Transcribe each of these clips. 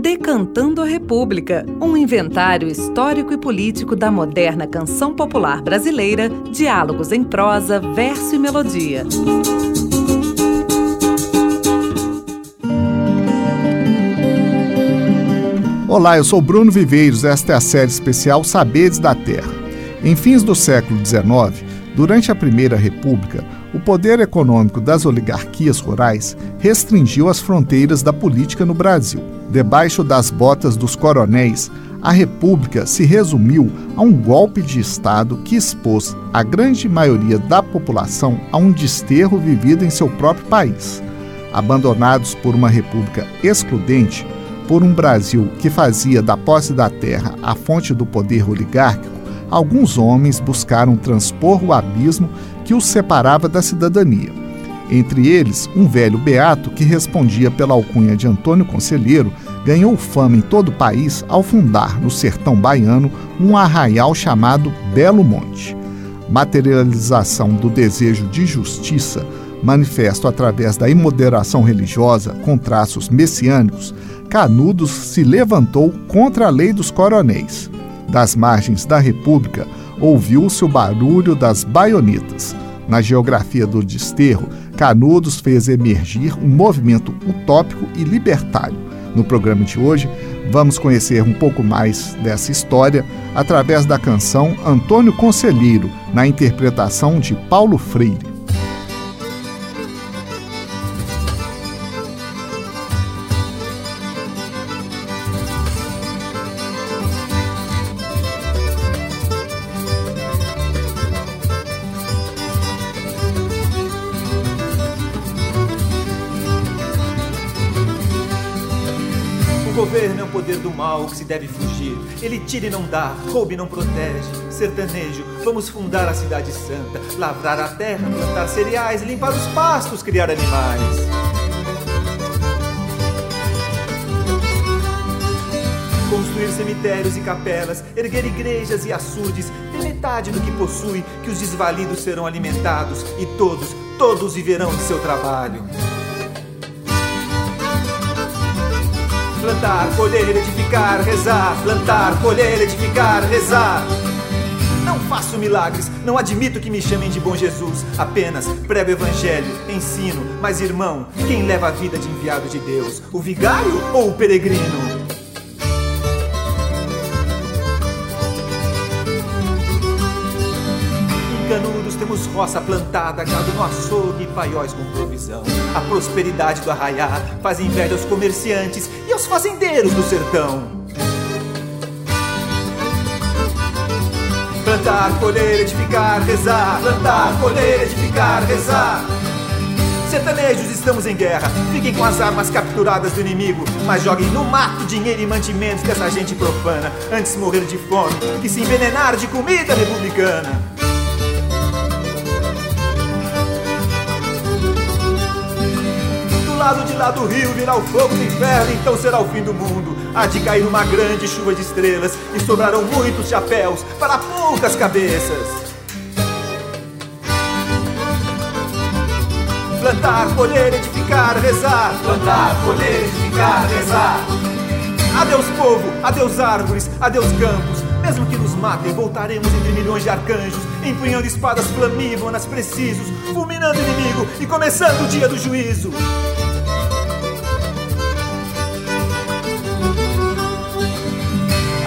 Decantando a República, um inventário histórico e político da moderna canção popular brasileira, diálogos em prosa, verso e melodia. Olá, eu sou Bruno Viveiros, esta é a série especial Saberes da Terra. Em fins do século XIX, durante a Primeira República, o poder econômico das oligarquias rurais restringiu as fronteiras da política no Brasil. Debaixo das botas dos coronéis, a República se resumiu a um golpe de Estado que expôs a grande maioria da população a um desterro vivido em seu próprio país. Abandonados por uma República excludente, por um Brasil que fazia da posse da terra a fonte do poder oligárquico, alguns homens buscaram transpor o abismo que os separava da cidadania. Entre eles, um velho beato que respondia pela alcunha de Antônio Conselheiro, ganhou fama em todo o país ao fundar no sertão baiano um arraial chamado Belo Monte. Materialização do desejo de justiça, manifesto através da imoderação religiosa com traços messiânicos, Canudos se levantou contra a lei dos coronéis. Das margens da República, ouviu-se o barulho das baionetas. Na geografia do desterro, Canudos fez emergir um movimento utópico e libertário. No programa de hoje, vamos conhecer um pouco mais dessa história através da canção Antônio Conselheiro, na interpretação de Paulo Freire. Governo é o poder do mal que se deve fugir. Ele tira e não dá, rouba e não protege. Sertanejo, vamos fundar a cidade santa, lavrar a terra, plantar cereais, limpar os pastos, criar animais. Construir cemitérios e capelas, erguer igrejas e açudes, ter metade do que possui, que os desvalidos serão alimentados e todos, todos viverão de seu trabalho. Plantar, colher, edificar, rezar. Plantar, colher, edificar, rezar. Não faço milagres, não admito que me chamem de bom Jesus. Apenas prego evangelho, ensino. Mas irmão, quem leva a vida de enviado de Deus? O vigário ou o peregrino? Canudos temos roça plantada, gado no açougue e paióis com provisão. A prosperidade do arraiá faz inveja aos comerciantes e aos fazendeiros do sertão. Plantar, colher, edificar, rezar. Plantar, colher, edificar, rezar. Sertanejos, estamos em guerra. Fiquem com as armas capturadas do inimigo, mas joguem no mato dinheiro e mantimentos dessa gente profana, antes morrer de fome que se envenenar de comida republicana. Lado de lá do rio virá o fogo do inferno, então será o fim do mundo. Há de cair uma grande chuva de estrelas e sobrarão muitos chapéus para poucas cabeças. Plantar, colher, edificar, rezar. Plantar, colher, edificar, rezar. Adeus povo, adeus árvores, adeus campos. Mesmo que nos matem, voltaremos entre milhões de arcanjos, empunhando espadas flamívoras, precisos, fulminando o inimigo e começando o dia do juízo.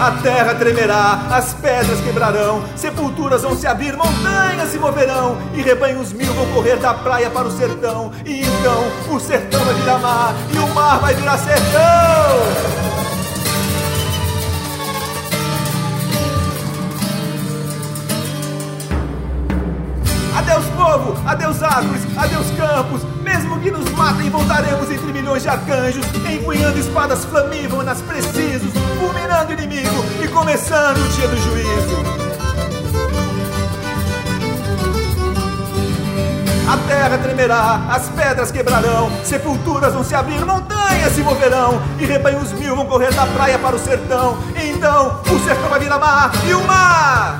A terra tremerá, as pedras quebrarão, sepulturas vão se abrir, montanhas se moverão, e rebanhos mil vão correr da praia para o sertão. E então o sertão vai virar mar, e o mar vai virar sertão. Adeus povo, adeus árvores, adeus campos, mesmo que nos matem, voltaremos entre milhões de arcanjos, empunhando espadas flamívoras, precisos, fulminando inimigo e começando o dia do juízo. A terra tremerá, as pedras quebrarão, sepulturas vão se abrir, montanhas se moverão, e rebanhos mil vão correr da praia para o sertão. Então o sertão vai virar mar e o mar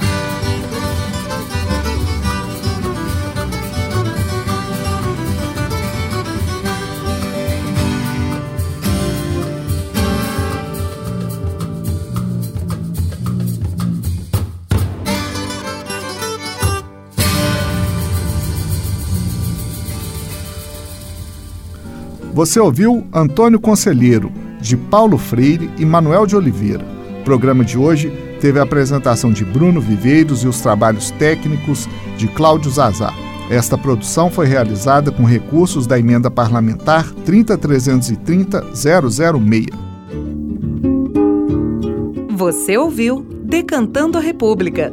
Você ouviu Antônio Conselheiro, de Paulo Freire e Manuel de Oliveira. O programa de hoje teve a apresentação de Bruno Viveiros e os trabalhos técnicos de Cláudio Zazar. Esta produção foi realizada com recursos da emenda parlamentar 30330-006. Você ouviu Decantando a República,